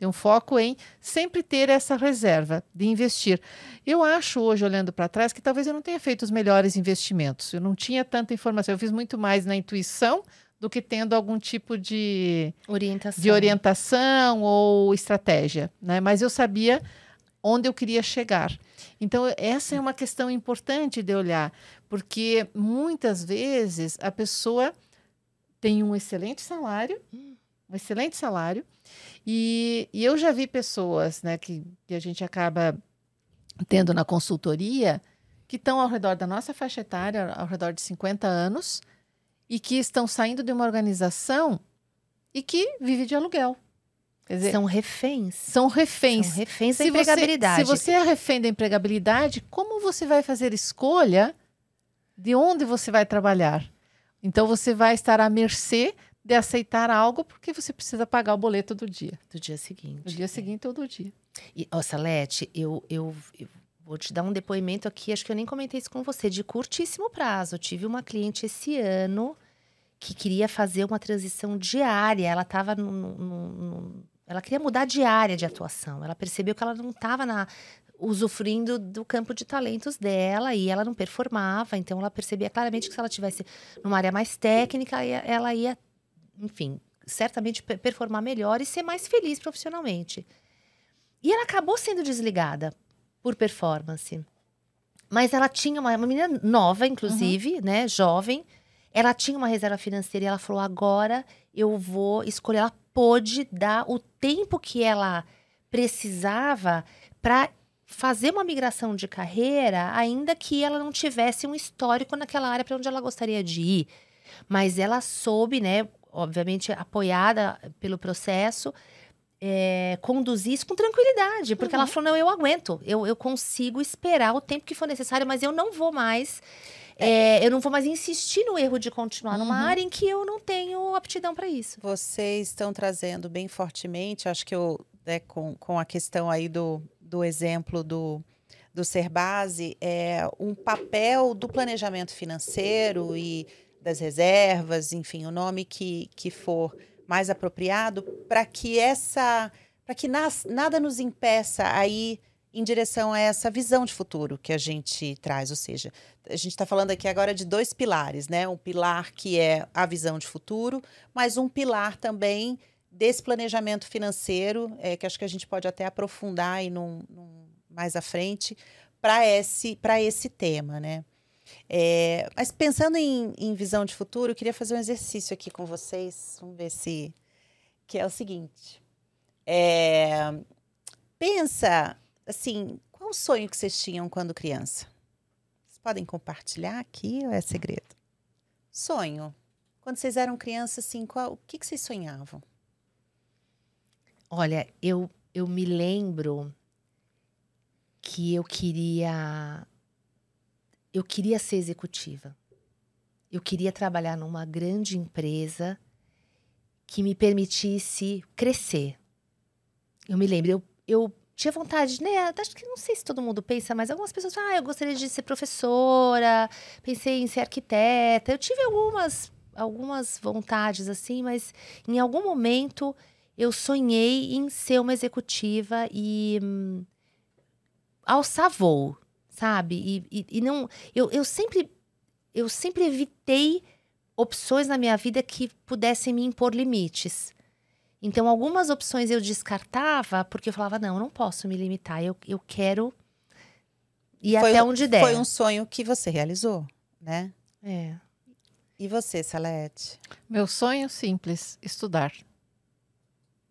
D: Tem um foco em sempre ter essa reserva de investir. Eu acho hoje, olhando para trás, que talvez eu não tenha feito os melhores investimentos. Eu não tinha tanta informação. Eu fiz muito mais na intuição do que tendo algum tipo de
B: orientação,
D: de orientação ou estratégia. Né? Mas eu sabia onde eu queria chegar. Então, essa é uma questão importante de olhar, porque muitas vezes a pessoa tem um excelente salário, um excelente salário, e, e eu já vi pessoas né, que, que a gente acaba tendo na consultoria que estão ao redor da nossa faixa etária, ao redor de 50 anos, e que estão saindo de uma organização e que vive de aluguel.
B: Dizer, são reféns.
D: São reféns. São
B: reféns da se empregabilidade.
D: Você, se você é refém da empregabilidade, como você vai fazer escolha de onde você vai trabalhar? Então você vai estar à mercê de aceitar algo porque você precisa pagar o boleto do dia.
B: Do dia seguinte.
D: Do dia é. seguinte ou do dia.
B: E, ó, Salete, eu, eu, eu, vou te dar um depoimento aqui, acho que eu nem comentei isso com você, de curtíssimo prazo. Eu tive uma cliente esse ano que queria fazer uma transição diária. Ela estava no, no, no, ela queria mudar de área de atuação. Ela percebeu que ela não estava na usufruindo do campo de talentos dela e ela não performava. Então ela percebia claramente que se ela tivesse numa área mais técnica, ela ia enfim, certamente performar melhor e ser mais feliz profissionalmente. E ela acabou sendo desligada por performance. Mas ela tinha uma, uma menina nova, inclusive, uhum. né, jovem. Ela tinha uma reserva financeira e ela falou: agora eu vou escolher. Ela pôde dar o tempo que ela precisava para fazer uma migração de carreira, ainda que ela não tivesse um histórico naquela área para onde ela gostaria de ir. Mas ela soube, né, obviamente apoiada pelo processo, é, conduzir isso com tranquilidade, porque uhum. ela falou: não, eu aguento, eu, eu consigo esperar o tempo que for necessário, mas eu não vou mais. É, eu não vou mais insistir no erro de continuar uhum. numa área em que eu não tenho aptidão para isso.
A: Vocês estão trazendo bem fortemente, acho que eu, né, com, com a questão aí do, do exemplo do, do ser base, é um papel do planejamento financeiro e das reservas, enfim, o nome que, que for mais apropriado, para que essa, para que nas, nada nos impeça aí em direção a essa visão de futuro que a gente traz. Ou seja, a gente está falando aqui agora de dois pilares, né? Um pilar que é a visão de futuro, mas um pilar também desse planejamento financeiro, é, que acho que a gente pode até aprofundar aí num, num mais à frente, para esse, esse tema, né? É, mas pensando em, em, visão de futuro, eu queria fazer um exercício aqui com vocês. Vamos ver se. Que é o seguinte. É, pensa, assim, qual o sonho que vocês tinham quando criança? Vocês podem compartilhar aqui ou é segredo? Sonho. Quando vocês eram crianças, assim, qual, o que, que vocês sonhavam?
B: Olha, eu, eu me lembro que eu queria eu queria ser executiva. Eu queria trabalhar numa grande empresa que me permitisse crescer. Eu me lembro, eu, eu tinha vontade, né? Acho que não sei se todo mundo pensa, mas algumas pessoas falam, ah, eu gostaria de ser professora, pensei em ser arquiteta. Eu tive algumas, algumas vontades assim, mas em algum momento eu sonhei em ser uma executiva e hum, alçar voo, sabe? E, e, e não. Eu, eu sempre. Eu sempre evitei opções na minha vida que pudessem me impor limites. Então, algumas opções eu descartava porque eu falava, não, eu não posso me limitar, eu, eu quero ir foi, até onde der.
A: Foi um sonho que você realizou, né?
B: É.
A: E você, Salete?
D: Meu sonho simples, estudar.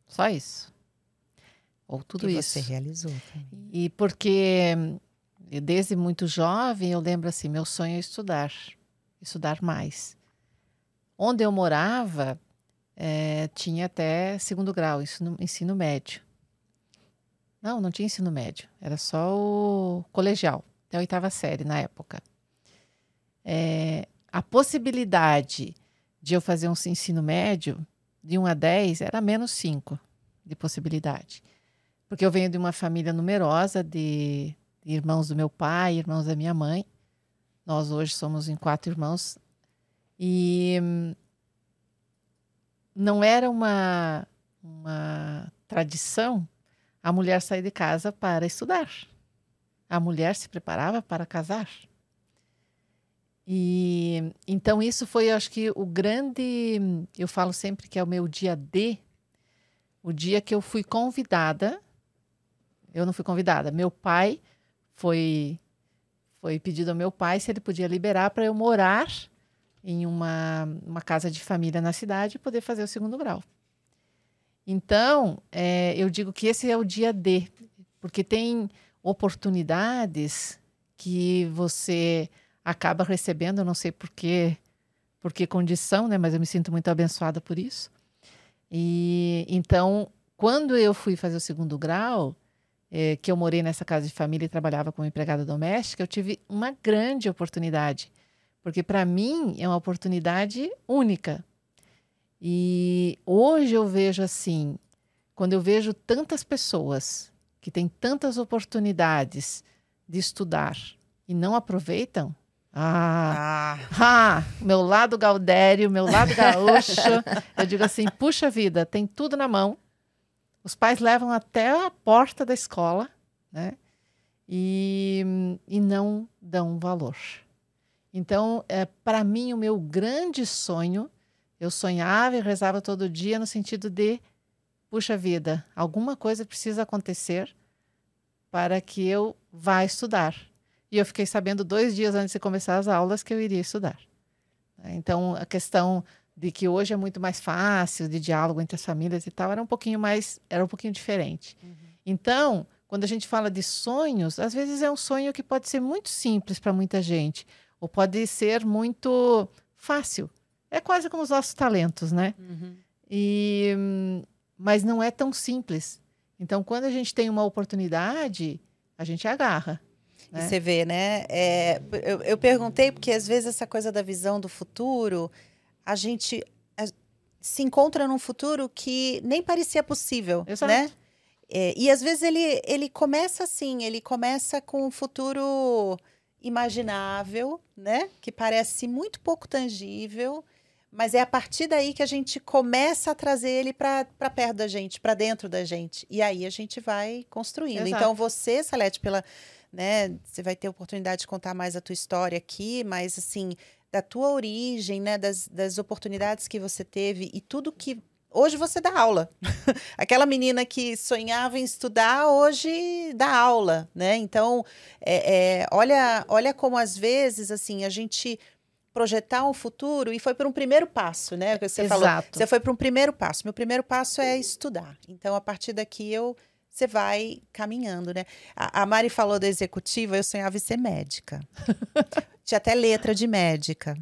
D: Só isso. Ou tudo
A: e
D: isso.
A: você realizou.
D: E porque desde muito jovem eu lembro assim, meu sonho é estudar, estudar mais. Onde eu morava é, tinha até segundo grau, ensino, ensino médio. Não, não tinha ensino médio, era só o colegial, até a oitava série na época. É, a possibilidade de eu fazer um ensino médio de 1 a 10 era menos 5 de possibilidade. Porque eu venho de uma família numerosa de irmãos do meu pai, irmãos da minha mãe. Nós hoje somos em quatro irmãos. E hum, não era uma, uma tradição a mulher sair de casa para estudar. A mulher se preparava para casar. E então isso foi, eu acho que o grande, eu falo sempre que é o meu dia D, o dia que eu fui convidada eu não fui convidada. Meu pai foi foi pedido ao meu pai se ele podia liberar para eu morar em uma, uma casa de família na cidade e poder fazer o segundo grau. Então, é, eu digo que esse é o dia D, porque tem oportunidades que você acaba recebendo, eu não sei por que, por que condição, né? Mas eu me sinto muito abençoada por isso. E então, quando eu fui fazer o segundo grau, é, que eu morei nessa casa de família e trabalhava como empregada doméstica, eu tive uma grande oportunidade, porque para mim é uma oportunidade única. E hoje eu vejo assim, quando eu vejo tantas pessoas que têm tantas oportunidades de estudar e não aproveitam, ah, ah, ah, meu lado Gaudério, meu lado gaúcho, eu digo assim, puxa vida, tem tudo na mão os pais levam até a porta da escola, né? E, e não dão valor. Então, é, para mim, o meu grande sonho, eu sonhava e rezava todo dia no sentido de, puxa vida, alguma coisa precisa acontecer para que eu vá estudar. E eu fiquei sabendo dois dias antes de começar as aulas que eu iria estudar. Então, a questão de que hoje é muito mais fácil de diálogo entre as famílias e tal, era um pouquinho mais, era um pouquinho diferente. Uhum. Então, quando a gente fala de sonhos, às vezes é um sonho que pode ser muito simples para muita gente, ou pode ser muito fácil. É quase como os nossos talentos, né? Uhum. E, mas não é tão simples. Então, quando a gente tem uma oportunidade, a gente agarra.
A: Né? você vê, né? É, eu, eu perguntei porque às vezes essa coisa da visão do futuro a gente a, se encontra num futuro que nem parecia possível, Exato. né? É, e às vezes ele, ele começa assim, ele começa com um futuro imaginável, né? Que parece muito pouco tangível, mas é a partir daí que a gente começa a trazer ele para perto da gente, para dentro da gente. E aí a gente vai construindo. Exato. Então você, Salete, pela, né, você vai ter oportunidade de contar mais a tua história aqui, mas assim, da tua origem, né, das, das oportunidades que você teve e tudo que hoje você dá aula. Aquela menina que sonhava em estudar, hoje dá aula, né? Então, é, é, olha, olha como às vezes, assim, a gente projetar um futuro e foi por um primeiro passo, né? Você Exato. falou, você foi para um primeiro passo. Meu primeiro passo é estudar. Então, a partir daqui eu você vai caminhando, né? A, a, Mari falou da executiva, eu sonhava em ser médica. Tinha até letra de médica.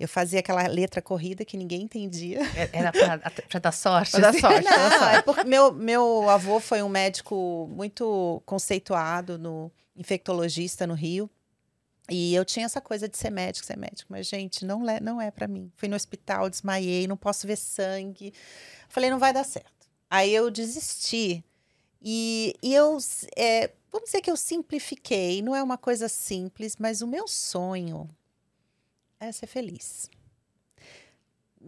A: Eu fazia aquela letra corrida que ninguém entendia.
B: É, era para dar sorte?
A: Dar assim? sorte. Não, é porque meu, meu avô foi um médico muito conceituado, no infectologista no Rio. E eu tinha essa coisa de ser médico, ser médico, mas, gente, não é, não é para mim. Fui no hospital, desmaiei, não posso ver sangue. Falei, não vai dar certo. Aí eu desisti. E, e eu, é, vamos dizer que eu simplifiquei, não é uma coisa simples, mas o meu sonho é ser feliz.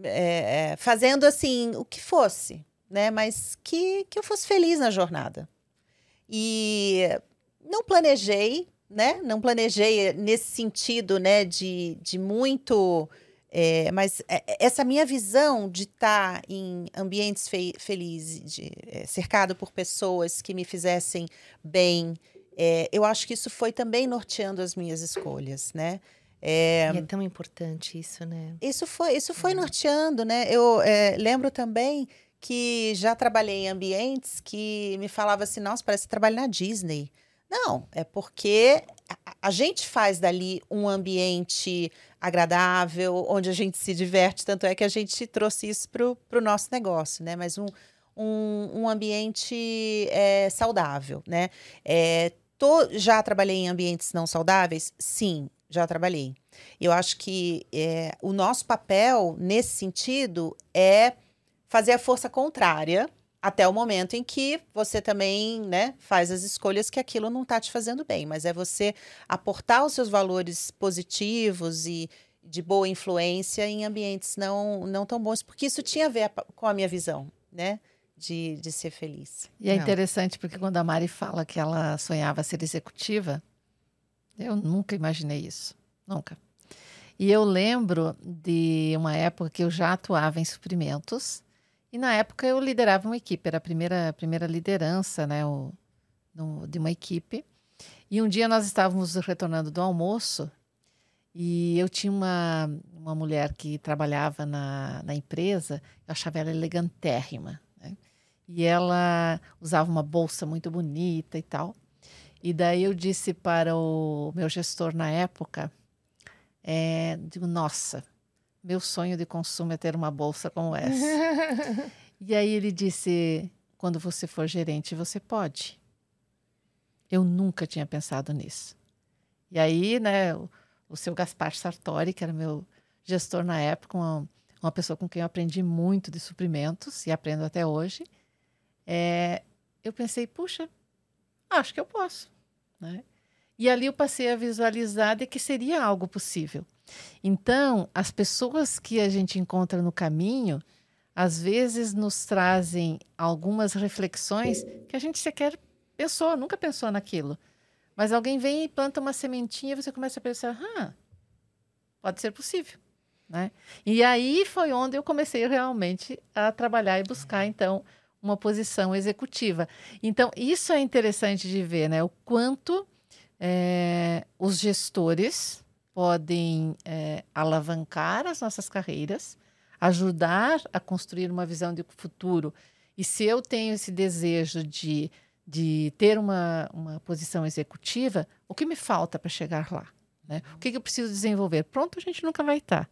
A: É, é, fazendo assim, o que fosse, né? Mas que, que eu fosse feliz na jornada. E não planejei, né? Não planejei nesse sentido, né? De, de muito. É, mas é, essa minha visão de estar em ambientes fe felizes, de, é, cercado por pessoas que me fizessem bem, é, eu acho que isso foi também norteando as minhas escolhas, né?
B: É, e é tão importante isso, né?
A: Isso foi, isso foi uhum. norteando, né? Eu é, lembro também que já trabalhei em ambientes que me falava assim, nossa, parece que trabalha na Disney. Não, é porque a, a gente faz dali um ambiente agradável, onde a gente se diverte, tanto é que a gente trouxe isso para o nosso negócio, né? Mas um, um, um ambiente é, saudável, né? É, tô, já trabalhei em ambientes não saudáveis? Sim, já trabalhei. Eu acho que é, o nosso papel nesse sentido é fazer a força contrária até o momento em que você também né, faz as escolhas que aquilo não está te fazendo bem, mas é você aportar os seus valores positivos e de boa influência em ambientes não, não tão bons, porque isso tinha a ver com a minha visão, né? De, de ser feliz.
D: E é interessante porque quando a Mari fala que ela sonhava ser executiva, eu nunca imaginei isso. Nunca. E eu lembro de uma época que eu já atuava em suprimentos e na época eu liderava uma equipe, era a primeira, primeira liderança né, o, no, de uma equipe. E um dia nós estávamos retornando do almoço e eu tinha uma, uma mulher que trabalhava na, na empresa, eu achava ela elegantérrima. Né? E ela usava uma bolsa muito bonita e tal. E daí eu disse para o meu gestor na época, é, digo, nossa, meu sonho de consumo é ter uma bolsa como essa. e aí ele disse: quando você for gerente, você pode. Eu nunca tinha pensado nisso. E aí, né, o, o seu Gaspar Sartori, que era meu gestor na época, uma, uma pessoa com quem eu aprendi muito de suprimentos e aprendo até hoje, é, eu pensei, puxa, acho que eu posso. Né? E ali eu passei a visualizar de que seria algo possível. Então, as pessoas que a gente encontra no caminho, às vezes nos trazem algumas reflexões que a gente sequer pensou, nunca pensou naquilo. Mas alguém vem e planta uma sementinha e você começa a pensar, ah, pode ser possível. Né? E aí foi onde eu comecei realmente a trabalhar e buscar, então, uma posição executiva. Então, isso é interessante de ver, né? O quanto é, os gestores podem é, alavancar as nossas carreiras, ajudar a construir uma visão de futuro. E se eu tenho esse desejo de, de ter uma, uma posição executiva, o que me falta para chegar lá? Né? O que, que eu preciso desenvolver? Pronto, a gente nunca vai estar.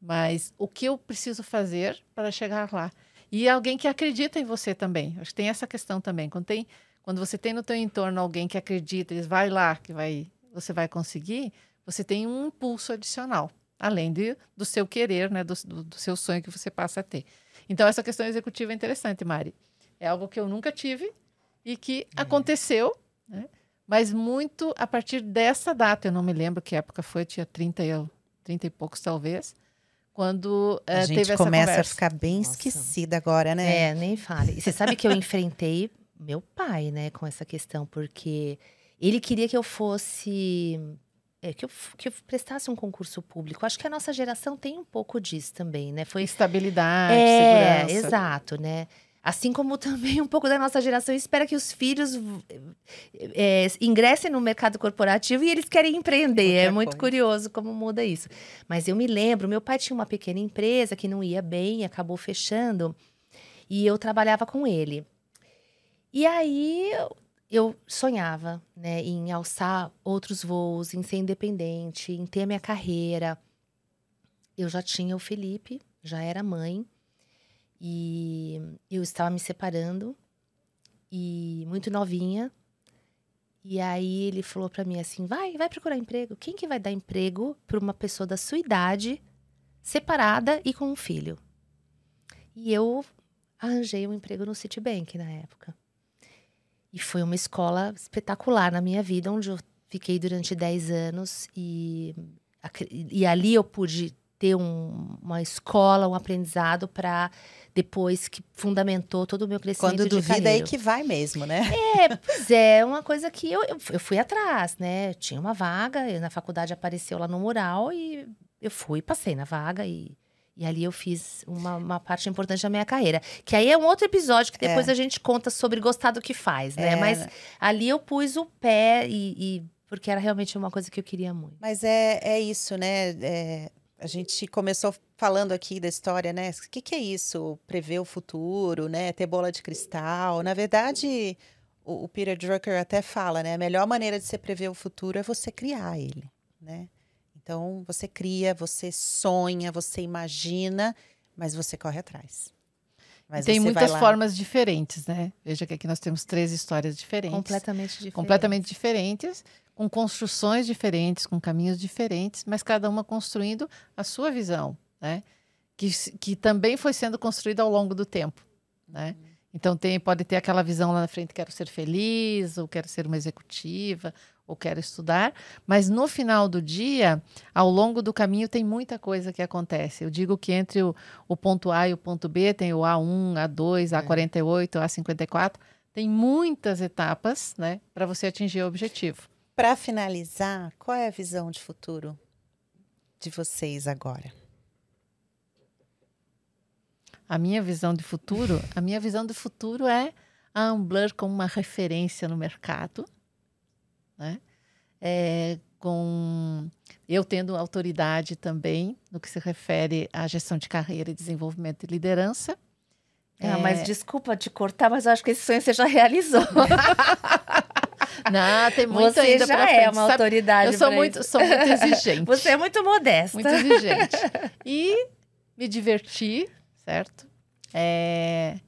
D: Mas o que eu preciso fazer para chegar lá? E alguém que acredita em você também. Acho que tem essa questão também. Quando, tem, quando você tem no teu entorno alguém que acredita, diz, vai lá, que vai, você vai conseguir, você tem um impulso adicional, além de, do seu querer, né, do, do, do seu sonho que você passa a ter. Então, essa questão executiva é interessante, Mari. É algo que eu nunca tive e que é. aconteceu, né? mas muito a partir dessa data, eu não me lembro que época foi, tinha 30 e, 30 e poucos talvez, quando
A: a
D: uh,
A: gente começa a ficar bem Nossa. esquecida agora, né?
B: É, nem fale. E você sabe que eu enfrentei meu pai, né, com essa questão, porque ele queria que eu fosse é, que, eu, que eu prestasse um concurso público. Acho que a nossa geração tem um pouco disso também, né?
D: Foi estabilidade,
B: é,
D: segurança.
B: Exato, né? Assim como também um pouco da nossa geração espera que os filhos é, ingressem no mercado corporativo e eles querem empreender. é muito coisa. curioso como muda isso. Mas eu me lembro, meu pai tinha uma pequena empresa que não ia bem, acabou fechando, e eu trabalhava com ele. E aí eu sonhava né, em alçar outros voos, em ser independente, em ter a minha carreira. Eu já tinha o Felipe, já era mãe. E eu estava me separando e muito novinha. E aí ele falou para mim assim: "Vai, vai procurar emprego. Quem que vai dar emprego para uma pessoa da sua idade, separada e com um filho?" E eu arranjei um emprego no Citibank na época. E foi uma escola espetacular na minha vida, onde eu fiquei durante 10 anos e, e ali eu pude ter um, uma escola, um aprendizado para depois que fundamentou todo o meu crescimento
A: Quando duvida é aí que vai mesmo, né?
B: É, pois é, uma coisa que eu, eu, eu fui atrás, né? Tinha uma vaga, na faculdade apareceu lá no mural e eu fui, passei na vaga e, e ali eu fiz uma, uma parte importante da minha carreira. Que aí é um outro episódio que depois é. a gente conta sobre gostar do que faz, né? É. Mas ali eu pus o pé e, e, porque era realmente uma coisa que eu queria muito.
A: Mas é, é isso, né? É a gente começou falando aqui da história, né? O que, que é isso? Prever o futuro, né? Ter bola de cristal. Na verdade, o, o Peter Drucker até fala, né? A melhor maneira de você prever o futuro é você criar ele, né? Então, você cria, você sonha, você imagina, mas você corre atrás.
D: Mas tem muitas formas diferentes, né? Veja que aqui nós temos três histórias diferentes.
B: Completamente diferentes.
D: Completamente diferentes com construções diferentes, com caminhos diferentes, mas cada uma construindo a sua visão, né? Que, que também foi sendo construída ao longo do tempo, né? Uhum. Então tem, pode ter aquela visão lá na frente, quero ser feliz, ou quero ser uma executiva, ou quero estudar, mas no final do dia, ao longo do caminho, tem muita coisa que acontece. Eu digo que entre o, o ponto A e o ponto B tem o A1, A2, A48, A54, tem muitas etapas, né, para você atingir o objetivo.
A: Para finalizar, qual é a visão de futuro de vocês agora?
D: A minha visão de futuro, a minha visão de futuro é a Ambler como uma referência no mercado, né? É, com eu tendo autoridade também no que se refere à gestão de carreira e desenvolvimento de liderança.
B: Ah, é... mas desculpa te cortar, mas eu acho que esse sonho você já realizou.
D: Não, tem muito Você ainda
B: já é uma Sabe, autoridade.
D: Eu sou muito, sou muito exigente.
B: Você é muito modesta.
D: Muito exigente. E me divertir, certo? É,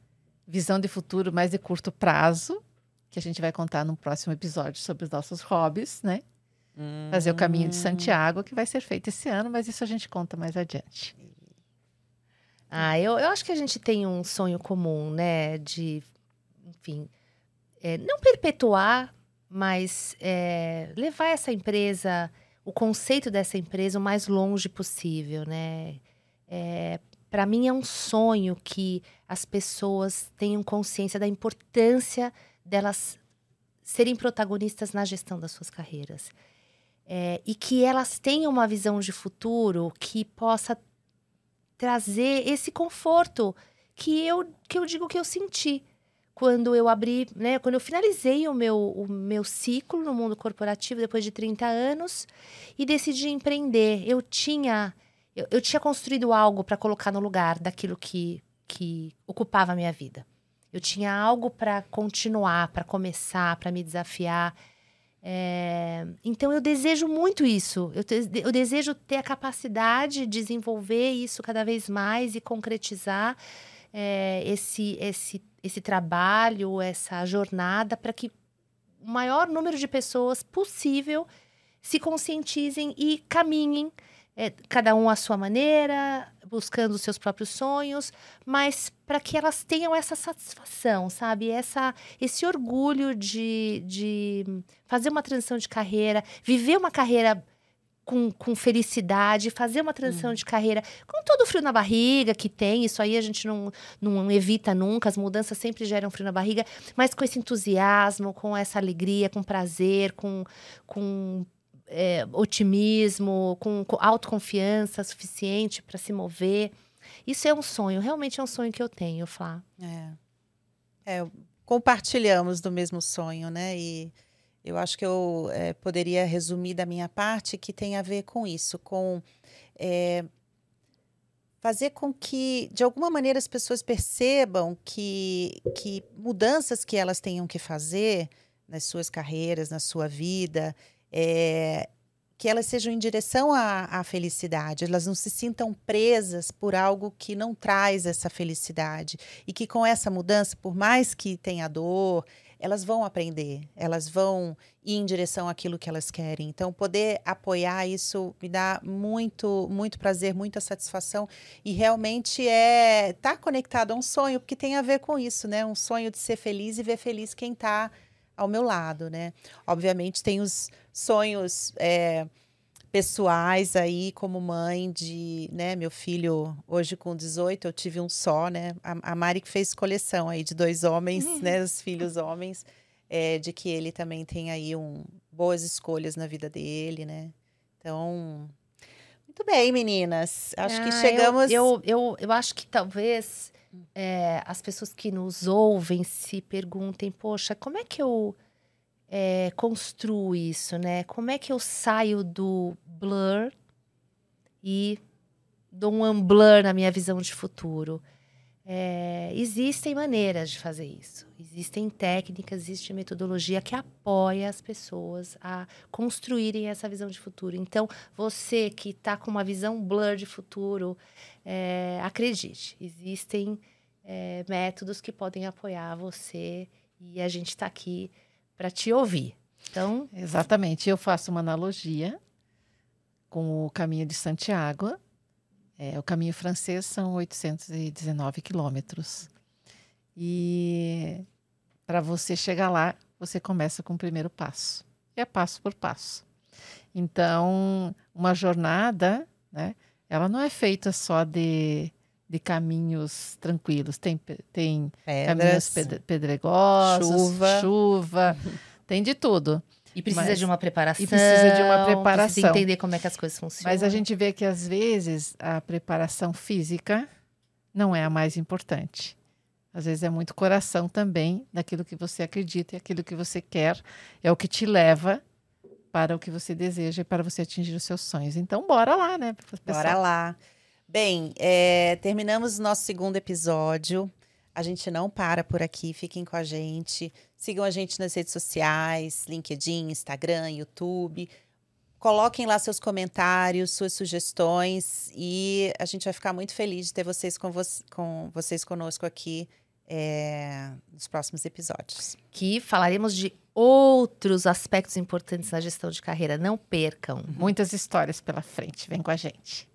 D: visão de futuro mais de curto prazo, que a gente vai contar no próximo episódio sobre os nossos hobbies, né? Hum. Fazer o caminho de Santiago, que vai ser feito esse ano, mas isso a gente conta mais adiante.
B: Ah, eu, eu acho que a gente tem um sonho comum, né? De, enfim, é, não perpetuar mas é, levar essa empresa, o conceito dessa empresa o mais longe possível, né? É, Para mim é um sonho que as pessoas tenham consciência da importância delas serem protagonistas na gestão das suas carreiras. É, e que elas tenham uma visão de futuro que possa trazer esse conforto que eu, que eu digo que eu senti quando eu abri, né, quando eu finalizei o meu, o meu ciclo no mundo corporativo depois de 30 anos e decidi empreender. Eu tinha eu, eu tinha construído algo para colocar no lugar daquilo que, que ocupava a minha vida. Eu tinha algo para continuar, para começar, para me desafiar. É, então eu desejo muito isso. Eu, te, eu desejo ter a capacidade de desenvolver isso cada vez mais e concretizar é, esse, esse esse trabalho, essa jornada, para que o maior número de pessoas possível se conscientizem e caminhem, é, cada um à sua maneira, buscando os seus próprios sonhos, mas para que elas tenham essa satisfação, sabe? Essa, esse orgulho de, de fazer uma transição de carreira, viver uma carreira com, com felicidade, fazer uma transição uhum. de carreira com todo o frio na barriga que tem, isso aí a gente não, não evita nunca, as mudanças sempre geram frio na barriga, mas com esse entusiasmo, com essa alegria, com prazer, com, com é, otimismo, com, com autoconfiança suficiente para se mover. Isso é um sonho, realmente é um sonho que eu tenho, Flá.
A: É. é compartilhamos do mesmo sonho, né? E eu acho que eu é, poderia resumir da minha parte que tem a ver com isso, com é, fazer com que, de alguma maneira, as pessoas percebam que, que mudanças que elas tenham que fazer nas suas carreiras, na sua vida, é, que elas sejam em direção à, à, felicidade, elas não se sintam presas por algo que não traz essa felicidade. E que com essa mudança, por mais que tenha dor, elas vão aprender, elas vão ir em direção àquilo que elas querem. Então, poder apoiar isso me dá muito, muito prazer, muita satisfação e realmente é estar tá conectado a um sonho, porque tem a ver com isso, né? Um sonho de ser feliz e ver feliz quem está ao meu lado, né? Obviamente tem os sonhos é, pessoais aí como mãe de, né, meu filho hoje com 18, eu tive um só, né? A, a Mari que fez coleção aí de dois homens, uhum. né, os filhos homens, é, de que ele também tem aí um boas escolhas na vida dele, né? Então, muito bem, meninas. Acho ah, que chegamos.
B: Eu, eu, eu, eu, acho que talvez é, as pessoas que nos ouvem se perguntem: poxa, como é que eu é, construo isso, né? Como é que eu saio do blur e dou um unblur na minha visão de futuro? É, existem maneiras de fazer isso. Existem técnicas, existe metodologia que apoia as pessoas a construírem essa visão de futuro. Então, você que está com uma visão blur de futuro, é, acredite, existem é, métodos que podem apoiar você e a gente está aqui para te ouvir. Então,
D: exatamente. Eu faço uma analogia com o caminho de Santiago. É, o caminho francês são 819 quilômetros. E para você chegar lá, você começa com o primeiro passo. E é passo por passo. Então, uma jornada, né? Ela não é feita só de de caminhos tranquilos. Tem, tem Pedras, caminhos pedregosos, chuva, chuva tem de tudo.
B: E precisa
D: mas,
B: de uma preparação.
D: E precisa de uma preparação. Precisa
B: entender como é que as coisas funcionam.
D: Mas a gente vê que às vezes a preparação física não é a mais importante. Às vezes é muito coração também daquilo que você acredita e aquilo que você quer é o que te leva para o que você deseja e para você atingir os seus sonhos. Então, bora lá, né?
A: Bora lá. Bem, é, terminamos o nosso segundo episódio. A gente não para por aqui, fiquem com a gente. Sigam a gente nas redes sociais, LinkedIn, Instagram, YouTube. Coloquem lá seus comentários, suas sugestões e a gente vai ficar muito feliz de ter vocês com, vo com vocês conosco aqui é, nos próximos episódios.
B: Que falaremos de outros aspectos importantes na gestão de carreira. Não percam.
D: Muitas histórias pela frente. Vem com a gente.